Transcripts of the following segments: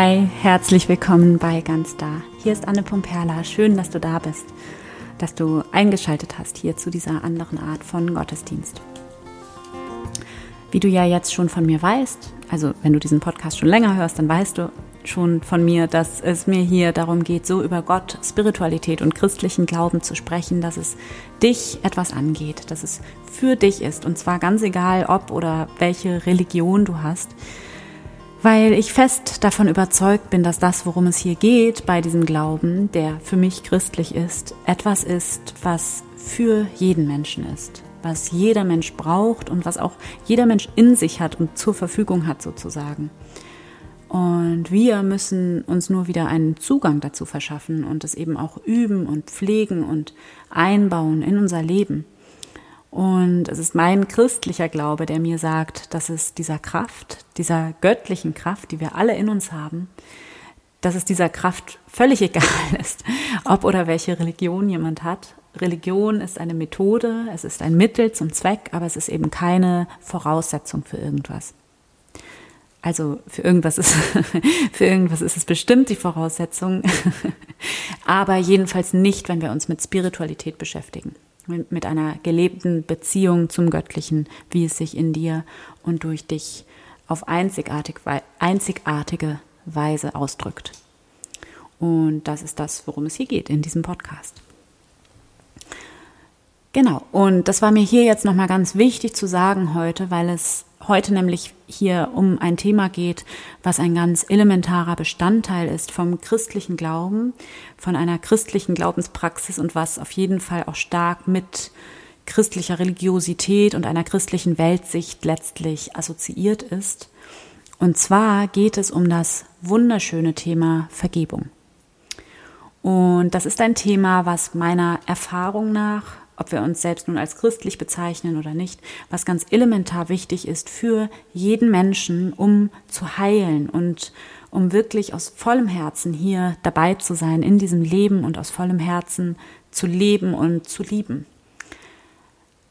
Hi, herzlich willkommen bei Ganz Da. Hier ist Anne Pomperla. Schön, dass du da bist, dass du eingeschaltet hast hier zu dieser anderen Art von Gottesdienst. Wie du ja jetzt schon von mir weißt, also wenn du diesen Podcast schon länger hörst, dann weißt du schon von mir, dass es mir hier darum geht, so über Gott, Spiritualität und christlichen Glauben zu sprechen, dass es dich etwas angeht, dass es für dich ist und zwar ganz egal, ob oder welche Religion du hast weil ich fest davon überzeugt bin, dass das, worum es hier geht bei diesem Glauben, der für mich christlich ist, etwas ist, was für jeden Menschen ist, was jeder Mensch braucht und was auch jeder Mensch in sich hat und zur Verfügung hat sozusagen. Und wir müssen uns nur wieder einen Zugang dazu verschaffen und es eben auch üben und pflegen und einbauen in unser Leben. Und es ist mein christlicher Glaube, der mir sagt, dass es dieser Kraft, dieser göttlichen Kraft, die wir alle in uns haben, dass es dieser Kraft völlig egal ist, ob oder welche Religion jemand hat. Religion ist eine Methode, es ist ein Mittel zum Zweck, aber es ist eben keine Voraussetzung für irgendwas. Also für irgendwas ist, für irgendwas ist es bestimmt die Voraussetzung, aber jedenfalls nicht, wenn wir uns mit Spiritualität beschäftigen mit einer gelebten Beziehung zum Göttlichen, wie es sich in dir und durch dich auf einzigartig, einzigartige Weise ausdrückt. Und das ist das, worum es hier geht in diesem Podcast. Genau, und das war mir hier jetzt nochmal ganz wichtig zu sagen heute, weil es heute nämlich hier um ein Thema geht, was ein ganz elementarer Bestandteil ist vom christlichen Glauben, von einer christlichen Glaubenspraxis und was auf jeden Fall auch stark mit christlicher Religiosität und einer christlichen Weltsicht letztlich assoziiert ist. Und zwar geht es um das wunderschöne Thema Vergebung. Und das ist ein Thema, was meiner Erfahrung nach ob wir uns selbst nun als christlich bezeichnen oder nicht, was ganz elementar wichtig ist für jeden Menschen, um zu heilen und um wirklich aus vollem Herzen hier dabei zu sein in diesem Leben und aus vollem Herzen zu leben und zu lieben.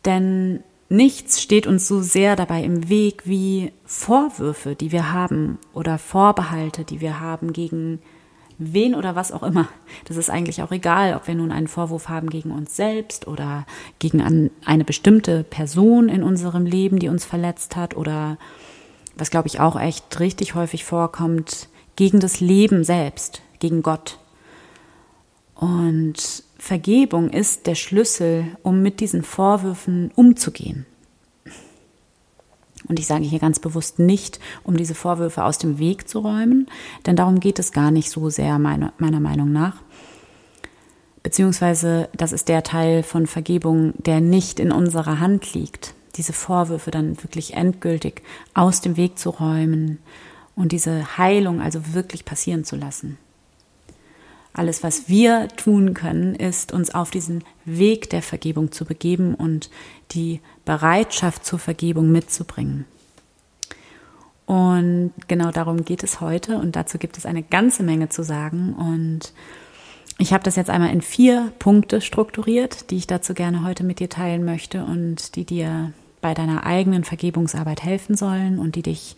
Denn nichts steht uns so sehr dabei im Weg wie Vorwürfe, die wir haben oder Vorbehalte, die wir haben gegen wen oder was auch immer. Das ist eigentlich auch egal, ob wir nun einen Vorwurf haben gegen uns selbst oder gegen eine bestimmte Person in unserem Leben, die uns verletzt hat oder was glaube ich auch echt richtig häufig vorkommt, gegen das Leben selbst, gegen Gott. Und Vergebung ist der Schlüssel, um mit diesen Vorwürfen umzugehen. Und ich sage hier ganz bewusst nicht, um diese Vorwürfe aus dem Weg zu räumen, denn darum geht es gar nicht so sehr meiner, meiner Meinung nach. Beziehungsweise das ist der Teil von Vergebung, der nicht in unserer Hand liegt. Diese Vorwürfe dann wirklich endgültig aus dem Weg zu räumen und diese Heilung also wirklich passieren zu lassen. Alles, was wir tun können, ist, uns auf diesen Weg der Vergebung zu begeben und die Bereitschaft zur Vergebung mitzubringen. Und genau darum geht es heute und dazu gibt es eine ganze Menge zu sagen. Und ich habe das jetzt einmal in vier Punkte strukturiert, die ich dazu gerne heute mit dir teilen möchte und die dir bei deiner eigenen Vergebungsarbeit helfen sollen und die dich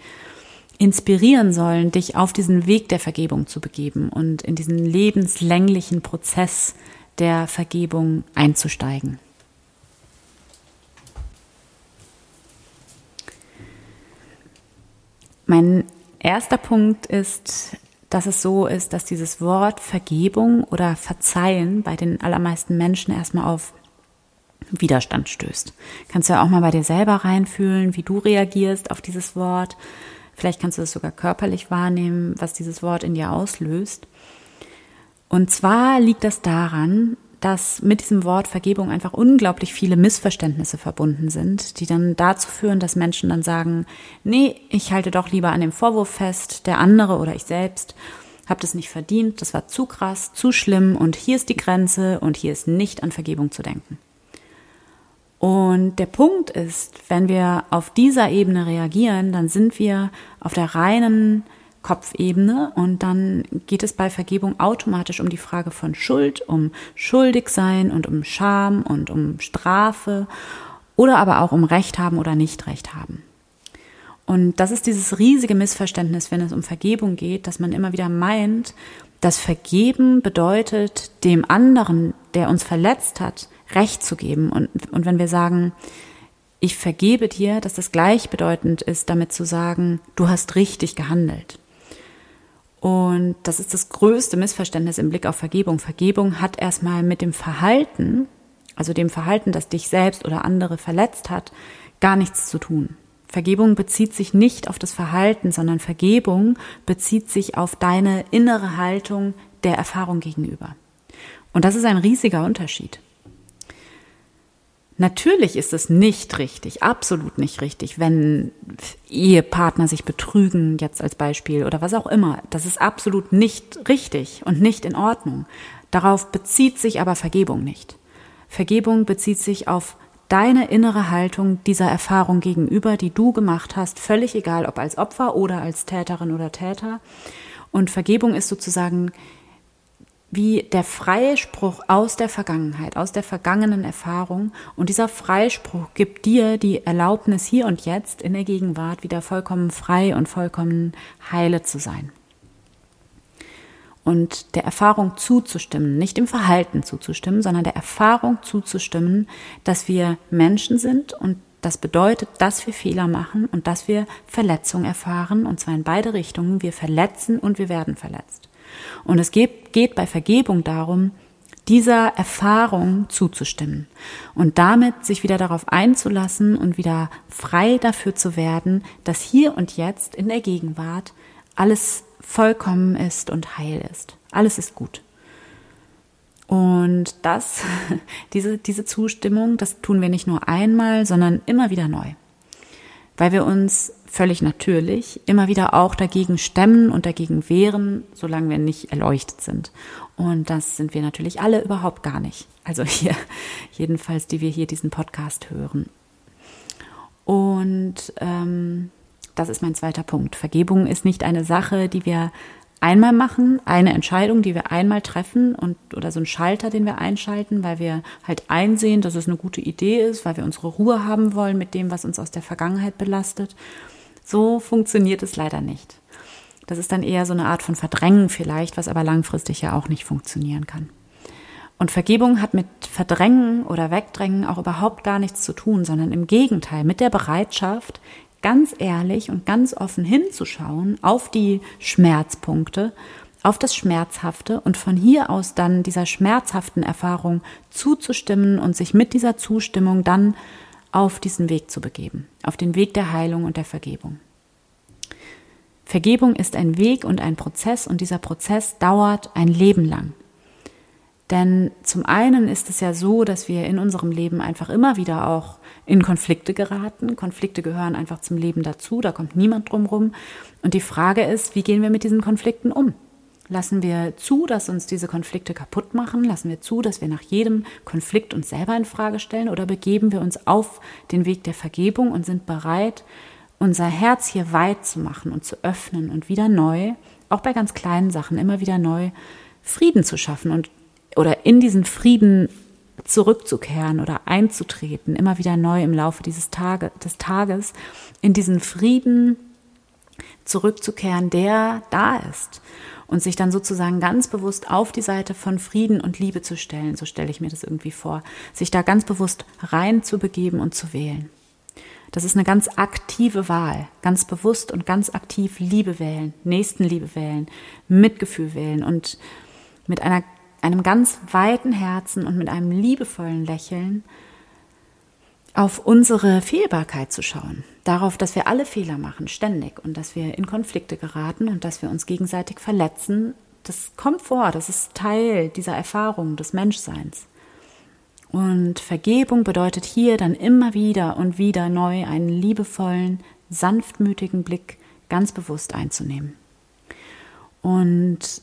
inspirieren sollen, dich auf diesen Weg der Vergebung zu begeben und in diesen lebenslänglichen Prozess der Vergebung einzusteigen. Mein erster Punkt ist, dass es so ist, dass dieses Wort Vergebung oder Verzeihen bei den allermeisten Menschen erstmal auf Widerstand stößt. Kannst du ja auch mal bei dir selber reinfühlen, wie du reagierst auf dieses Wort Vielleicht kannst du es sogar körperlich wahrnehmen, was dieses Wort in dir auslöst. Und zwar liegt das daran, dass mit diesem Wort Vergebung einfach unglaublich viele Missverständnisse verbunden sind, die dann dazu führen, dass Menschen dann sagen, nee, ich halte doch lieber an dem Vorwurf fest, der andere oder ich selbst habe das nicht verdient, das war zu krass, zu schlimm und hier ist die Grenze und hier ist nicht an Vergebung zu denken. Und der Punkt ist, wenn wir auf dieser Ebene reagieren, dann sind wir auf der reinen Kopfebene und dann geht es bei Vergebung automatisch um die Frage von Schuld, um Schuldigsein und um Scham und um Strafe oder aber auch um Recht haben oder nicht Recht haben. Und das ist dieses riesige Missverständnis, wenn es um Vergebung geht, dass man immer wieder meint, dass Vergeben bedeutet, dem anderen, der uns verletzt hat, Recht zu geben. Und, und wenn wir sagen, ich vergebe dir, dass das gleichbedeutend ist, damit zu sagen, du hast richtig gehandelt. Und das ist das größte Missverständnis im Blick auf Vergebung. Vergebung hat erstmal mit dem Verhalten, also dem Verhalten, das dich selbst oder andere verletzt hat, gar nichts zu tun. Vergebung bezieht sich nicht auf das Verhalten, sondern Vergebung bezieht sich auf deine innere Haltung der Erfahrung gegenüber. Und das ist ein riesiger Unterschied. Natürlich ist es nicht richtig, absolut nicht richtig, wenn Ehepartner sich betrügen, jetzt als Beispiel oder was auch immer. Das ist absolut nicht richtig und nicht in Ordnung. Darauf bezieht sich aber Vergebung nicht. Vergebung bezieht sich auf deine innere Haltung dieser Erfahrung gegenüber, die du gemacht hast, völlig egal, ob als Opfer oder als Täterin oder Täter. Und Vergebung ist sozusagen wie der Freispruch aus der Vergangenheit, aus der vergangenen Erfahrung. Und dieser Freispruch gibt dir die Erlaubnis, hier und jetzt in der Gegenwart wieder vollkommen frei und vollkommen heile zu sein und der Erfahrung zuzustimmen, nicht dem Verhalten zuzustimmen, sondern der Erfahrung zuzustimmen, dass wir Menschen sind und das bedeutet, dass wir Fehler machen und dass wir Verletzung erfahren, und zwar in beide Richtungen. Wir verletzen und wir werden verletzt. Und es geht, geht bei Vergebung darum, dieser Erfahrung zuzustimmen und damit sich wieder darauf einzulassen und wieder frei dafür zu werden, dass hier und jetzt in der Gegenwart alles vollkommen ist und heil ist. Alles ist gut. Und das, diese, diese Zustimmung, das tun wir nicht nur einmal, sondern immer wieder neu. Weil wir uns völlig natürlich immer wieder auch dagegen stemmen und dagegen wehren, solange wir nicht erleuchtet sind. Und das sind wir natürlich alle überhaupt gar nicht. Also hier, jedenfalls, die wir hier diesen Podcast hören. Und ähm, das ist mein zweiter Punkt. Vergebung ist nicht eine Sache, die wir einmal machen, eine Entscheidung, die wir einmal treffen und oder so ein Schalter, den wir einschalten, weil wir halt einsehen, dass es eine gute Idee ist, weil wir unsere Ruhe haben wollen mit dem, was uns aus der Vergangenheit belastet. So funktioniert es leider nicht. Das ist dann eher so eine Art von Verdrängen vielleicht, was aber langfristig ja auch nicht funktionieren kann. Und Vergebung hat mit Verdrängen oder Wegdrängen auch überhaupt gar nichts zu tun, sondern im Gegenteil mit der Bereitschaft, ganz ehrlich und ganz offen hinzuschauen auf die Schmerzpunkte, auf das Schmerzhafte und von hier aus dann dieser schmerzhaften Erfahrung zuzustimmen und sich mit dieser Zustimmung dann auf diesen Weg zu begeben, auf den Weg der Heilung und der Vergebung. Vergebung ist ein Weg und ein Prozess und dieser Prozess dauert ein Leben lang. Denn zum einen ist es ja so, dass wir in unserem Leben einfach immer wieder auch in Konflikte geraten. Konflikte gehören einfach zum Leben dazu, da kommt niemand drum rum. Und die Frage ist, wie gehen wir mit diesen Konflikten um? Lassen wir zu, dass uns diese Konflikte kaputt machen? Lassen wir zu, dass wir nach jedem Konflikt uns selber in Frage stellen? Oder begeben wir uns auf den Weg der Vergebung und sind bereit, unser Herz hier weit zu machen und zu öffnen und wieder neu, auch bei ganz kleinen Sachen, immer wieder neu Frieden zu schaffen und oder in diesen Frieden zurückzukehren oder einzutreten, immer wieder neu im Laufe dieses Tage, des Tages, in diesen Frieden zurückzukehren, der da ist und sich dann sozusagen ganz bewusst auf die Seite von Frieden und Liebe zu stellen, so stelle ich mir das irgendwie vor, sich da ganz bewusst rein zu begeben und zu wählen. Das ist eine ganz aktive Wahl, ganz bewusst und ganz aktiv Liebe wählen, Nächstenliebe wählen, Mitgefühl wählen und mit einer einem ganz weiten Herzen und mit einem liebevollen Lächeln auf unsere Fehlbarkeit zu schauen, darauf, dass wir alle Fehler machen, ständig und dass wir in Konflikte geraten und dass wir uns gegenseitig verletzen. Das kommt vor, das ist Teil dieser Erfahrung des Menschseins. Und Vergebung bedeutet hier dann immer wieder und wieder neu einen liebevollen, sanftmütigen Blick ganz bewusst einzunehmen. Und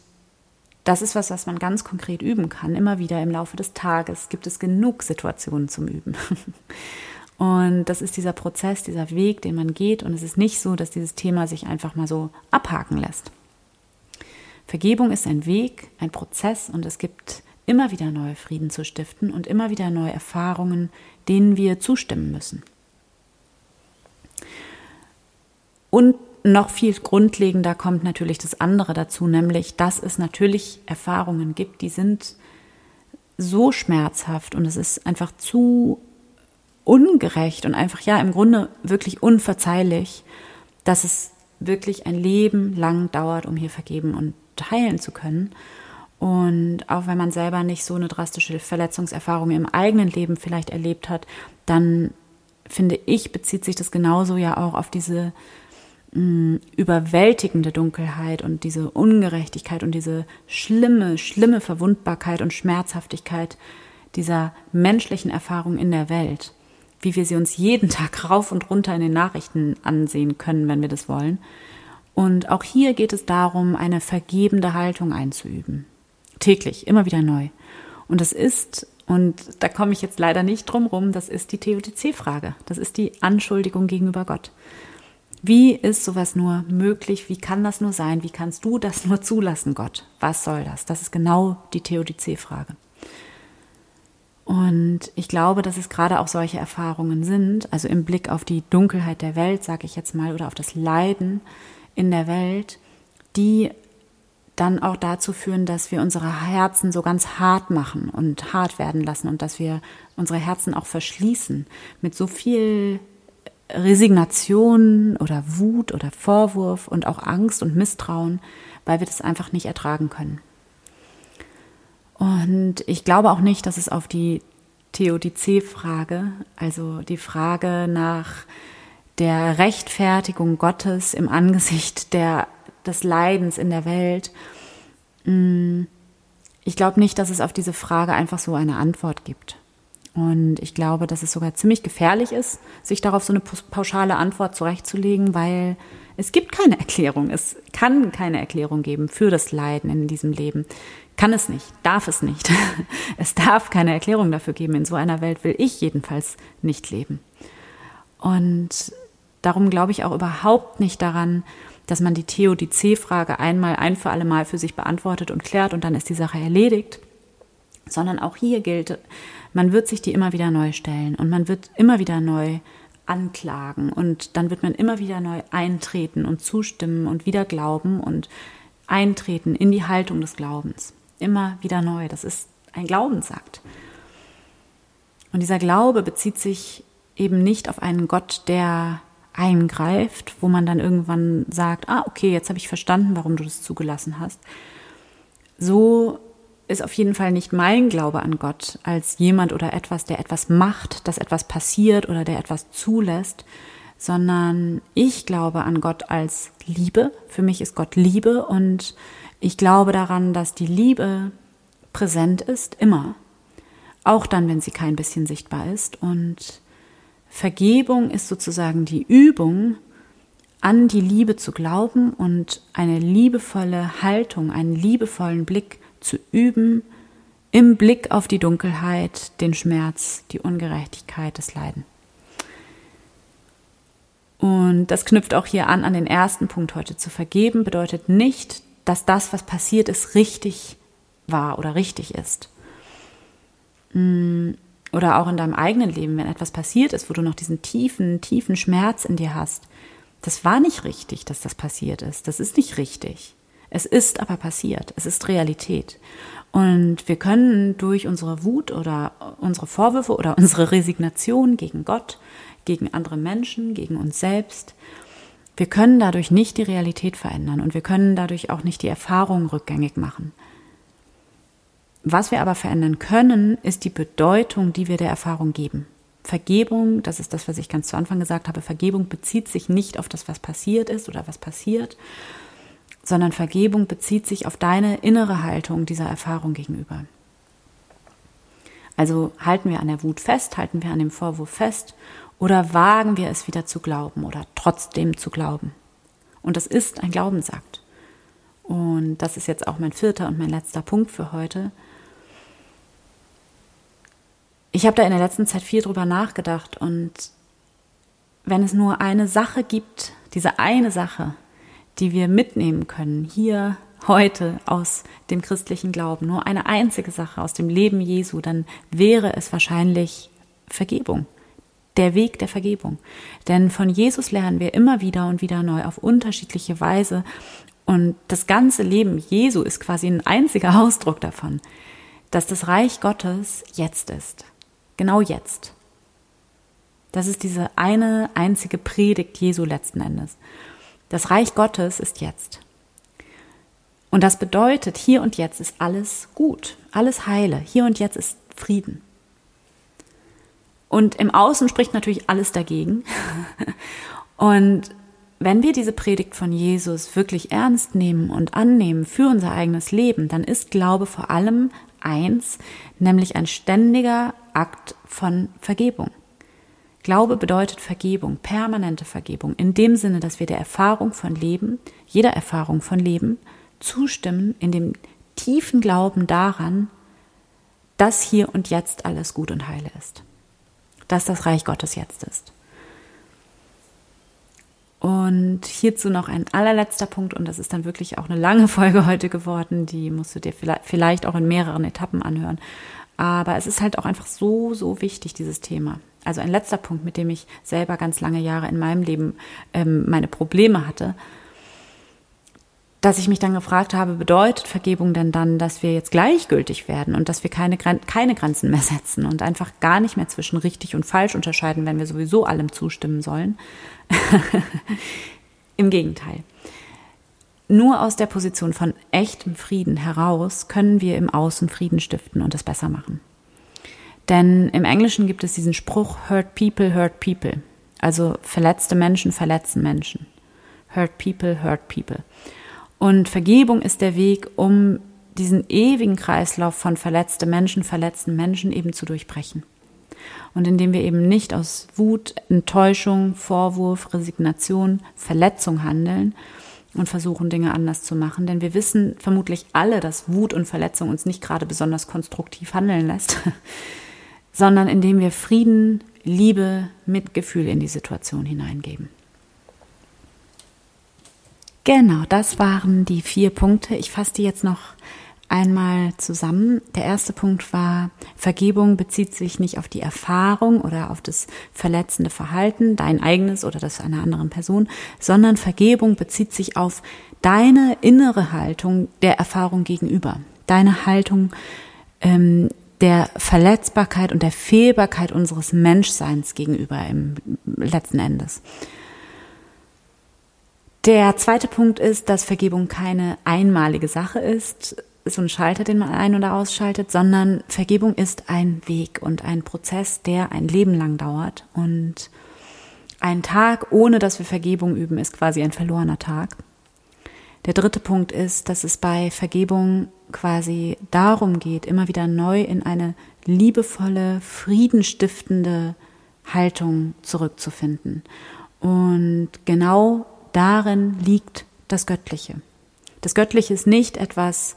das ist was, was man ganz konkret üben kann. Immer wieder im Laufe des Tages gibt es genug Situationen zum Üben. Und das ist dieser Prozess, dieser Weg, den man geht. Und es ist nicht so, dass dieses Thema sich einfach mal so abhaken lässt. Vergebung ist ein Weg, ein Prozess und es gibt immer wieder neue Frieden zu stiften und immer wieder neue Erfahrungen, denen wir zustimmen müssen. Und noch viel grundlegender kommt natürlich das andere dazu, nämlich, dass es natürlich Erfahrungen gibt, die sind so schmerzhaft und es ist einfach zu ungerecht und einfach ja im Grunde wirklich unverzeihlich, dass es wirklich ein Leben lang dauert, um hier vergeben und heilen zu können. Und auch wenn man selber nicht so eine drastische Verletzungserfahrung im eigenen Leben vielleicht erlebt hat, dann finde ich, bezieht sich das genauso ja auch auf diese überwältigende Dunkelheit und diese Ungerechtigkeit und diese schlimme, schlimme Verwundbarkeit und Schmerzhaftigkeit dieser menschlichen Erfahrung in der Welt, wie wir sie uns jeden Tag rauf und runter in den Nachrichten ansehen können, wenn wir das wollen. Und auch hier geht es darum, eine vergebende Haltung einzuüben. Täglich, immer wieder neu. Und das ist, und da komme ich jetzt leider nicht drum rum, das ist die TOTC-Frage. Das ist die Anschuldigung gegenüber Gott. Wie ist sowas nur möglich? Wie kann das nur sein? Wie kannst du das nur zulassen, Gott? Was soll das? Das ist genau die Theodizee-Frage. Und ich glaube, dass es gerade auch solche Erfahrungen sind, also im Blick auf die Dunkelheit der Welt, sage ich jetzt mal, oder auf das Leiden in der Welt, die dann auch dazu führen, dass wir unsere Herzen so ganz hart machen und hart werden lassen und dass wir unsere Herzen auch verschließen mit so viel Resignation oder Wut oder Vorwurf und auch Angst und Misstrauen, weil wir das einfach nicht ertragen können. Und ich glaube auch nicht, dass es auf die Theodizee-Frage, also die Frage nach der Rechtfertigung Gottes im Angesicht der, des Leidens in der Welt, mm, ich glaube nicht, dass es auf diese Frage einfach so eine Antwort gibt. Und ich glaube, dass es sogar ziemlich gefährlich ist, sich darauf so eine pauschale Antwort zurechtzulegen, weil es gibt keine Erklärung. Es kann keine Erklärung geben für das Leiden in diesem Leben. Kann es nicht, darf es nicht. Es darf keine Erklärung dafür geben. In so einer Welt will ich jedenfalls nicht leben. Und darum glaube ich auch überhaupt nicht daran, dass man die Theodizee-Frage einmal ein für alle Mal für sich beantwortet und klärt und dann ist die Sache erledigt, sondern auch hier gilt, man wird sich die immer wieder neu stellen und man wird immer wieder neu anklagen und dann wird man immer wieder neu eintreten und zustimmen und wieder glauben und eintreten in die Haltung des Glaubens. Immer wieder neu. Das ist ein Glaubensakt. Und dieser Glaube bezieht sich eben nicht auf einen Gott, der eingreift, wo man dann irgendwann sagt, ah, okay, jetzt habe ich verstanden, warum du das zugelassen hast. So ist auf jeden Fall nicht mein Glaube an Gott als jemand oder etwas, der etwas macht, dass etwas passiert oder der etwas zulässt, sondern ich glaube an Gott als Liebe. Für mich ist Gott Liebe und ich glaube daran, dass die Liebe präsent ist, immer. Auch dann, wenn sie kein bisschen sichtbar ist. Und Vergebung ist sozusagen die Übung, an die Liebe zu glauben und eine liebevolle Haltung, einen liebevollen Blick zu üben im Blick auf die Dunkelheit, den Schmerz, die Ungerechtigkeit, das Leiden. Und das knüpft auch hier an an den ersten Punkt heute. Zu vergeben bedeutet nicht, dass das, was passiert ist, richtig war oder richtig ist. Mm, oder auch in deinem eigenen Leben, wenn etwas passiert ist, wo du noch diesen tiefen, tiefen Schmerz in dir hast. Das war nicht richtig, dass das passiert ist. Das ist nicht richtig. Es ist aber passiert. Es ist Realität. Und wir können durch unsere Wut oder unsere Vorwürfe oder unsere Resignation gegen Gott, gegen andere Menschen, gegen uns selbst, wir können dadurch nicht die Realität verändern und wir können dadurch auch nicht die Erfahrung rückgängig machen. Was wir aber verändern können, ist die Bedeutung, die wir der Erfahrung geben. Vergebung, das ist das, was ich ganz zu Anfang gesagt habe, Vergebung bezieht sich nicht auf das, was passiert ist oder was passiert, sondern Vergebung bezieht sich auf deine innere Haltung dieser Erfahrung gegenüber. Also halten wir an der Wut fest, halten wir an dem Vorwurf fest oder wagen wir es wieder zu glauben oder trotzdem zu glauben. Und das ist ein Glaubensakt. Und das ist jetzt auch mein vierter und mein letzter Punkt für heute. Ich habe da in der letzten Zeit viel drüber nachgedacht und wenn es nur eine Sache gibt, diese eine Sache, die wir mitnehmen können, hier heute aus dem christlichen Glauben, nur eine einzige Sache aus dem Leben Jesu, dann wäre es wahrscheinlich Vergebung. der Weg der Vergebung. Denn von Jesus lernen wir immer wieder und wieder neu auf unterschiedliche Weise. Und das ganze Leben Jesu ist quasi ein einziger Ausdruck davon, dass das Reich Gottes jetzt ist. Genau jetzt. Das ist diese eine einzige Predigt Jesu letzten Endes. Das Reich Gottes ist jetzt. Und das bedeutet, hier und jetzt ist alles gut, alles heile, hier und jetzt ist Frieden. Und im Außen spricht natürlich alles dagegen. Und wenn wir diese Predigt von Jesus wirklich ernst nehmen und annehmen für unser eigenes Leben, dann ist Glaube vor allem eins, nämlich ein ständiger Akt von Vergebung. Glaube bedeutet Vergebung, permanente Vergebung, in dem Sinne, dass wir der Erfahrung von Leben, jeder Erfahrung von Leben, zustimmen, in dem tiefen Glauben daran, dass hier und jetzt alles gut und heile ist. Dass das Reich Gottes jetzt ist. Und hierzu noch ein allerletzter Punkt, und das ist dann wirklich auch eine lange Folge heute geworden, die musst du dir vielleicht auch in mehreren Etappen anhören. Aber es ist halt auch einfach so, so wichtig, dieses Thema. Also ein letzter Punkt, mit dem ich selber ganz lange Jahre in meinem Leben ähm, meine Probleme hatte, dass ich mich dann gefragt habe, bedeutet Vergebung denn dann, dass wir jetzt gleichgültig werden und dass wir keine, keine Grenzen mehr setzen und einfach gar nicht mehr zwischen richtig und falsch unterscheiden, wenn wir sowieso allem zustimmen sollen? Im Gegenteil. Nur aus der Position von echtem Frieden heraus können wir im Außen Frieden stiften und es besser machen. Denn im Englischen gibt es diesen Spruch, hurt people, hurt people. Also verletzte Menschen verletzen Menschen. Hurt people, hurt people. Und Vergebung ist der Weg, um diesen ewigen Kreislauf von verletzte Menschen, verletzten Menschen eben zu durchbrechen. Und indem wir eben nicht aus Wut, Enttäuschung, Vorwurf, Resignation, Verletzung handeln und versuchen, Dinge anders zu machen. Denn wir wissen vermutlich alle, dass Wut und Verletzung uns nicht gerade besonders konstruktiv handeln lässt, sondern indem wir Frieden, Liebe, Mitgefühl in die Situation hineingeben. Genau, das waren die vier Punkte. Ich fasse die jetzt noch einmal zusammen. Der erste Punkt war, Vergebung bezieht sich nicht auf die Erfahrung oder auf das verletzende Verhalten, dein eigenes oder das einer anderen Person, sondern Vergebung bezieht sich auf deine innere Haltung der Erfahrung gegenüber, deine Haltung ähm, der Verletzbarkeit und der Fehlbarkeit unseres Menschseins gegenüber im letzten Endes. Der zweite Punkt ist, dass Vergebung keine einmalige Sache ist, so ein Schalter, den man ein- oder ausschaltet, sondern Vergebung ist ein Weg und ein Prozess, der ein Leben lang dauert. Und ein Tag, ohne dass wir Vergebung üben, ist quasi ein verlorener Tag. Der dritte Punkt ist, dass es bei Vergebung quasi darum geht, immer wieder neu in eine liebevolle, friedenstiftende Haltung zurückzufinden. Und genau darin liegt das Göttliche. Das Göttliche ist nicht etwas,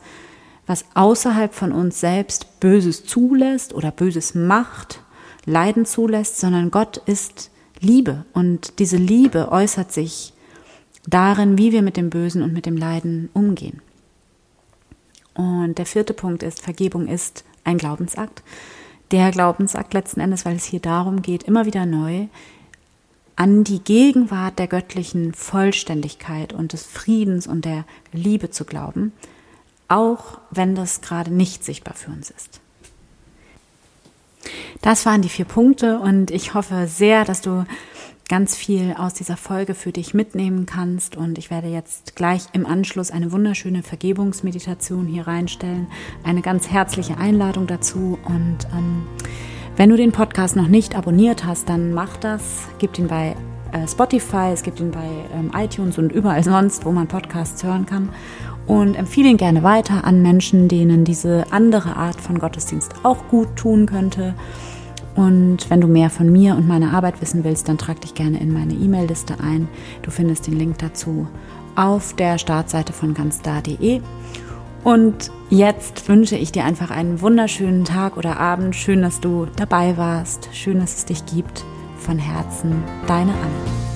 was außerhalb von uns selbst Böses zulässt oder Böses macht, Leiden zulässt, sondern Gott ist Liebe und diese Liebe äußert sich darin, wie wir mit dem Bösen und mit dem Leiden umgehen. Und der vierte Punkt ist, Vergebung ist ein Glaubensakt. Der Glaubensakt letzten Endes, weil es hier darum geht, immer wieder neu an die Gegenwart der göttlichen Vollständigkeit und des Friedens und der Liebe zu glauben, auch wenn das gerade nicht sichtbar für uns ist. Das waren die vier Punkte und ich hoffe sehr, dass du ganz viel aus dieser Folge für dich mitnehmen kannst. Und ich werde jetzt gleich im Anschluss eine wunderschöne Vergebungsmeditation hier reinstellen. Eine ganz herzliche Einladung dazu. Und ähm, wenn du den Podcast noch nicht abonniert hast, dann mach das. Gib ihn bei äh, Spotify, es gibt ihn bei ähm, iTunes und überall sonst, wo man Podcasts hören kann. Und empfehle ihn gerne weiter an Menschen, denen diese andere Art von Gottesdienst auch gut tun könnte. Und wenn du mehr von mir und meiner Arbeit wissen willst, dann trag dich gerne in meine E-Mail-Liste ein. Du findest den Link dazu auf der Startseite von ganzda.de. Und jetzt wünsche ich dir einfach einen wunderschönen Tag oder Abend. Schön, dass du dabei warst. Schön, dass es dich gibt. Von Herzen, deine Anne.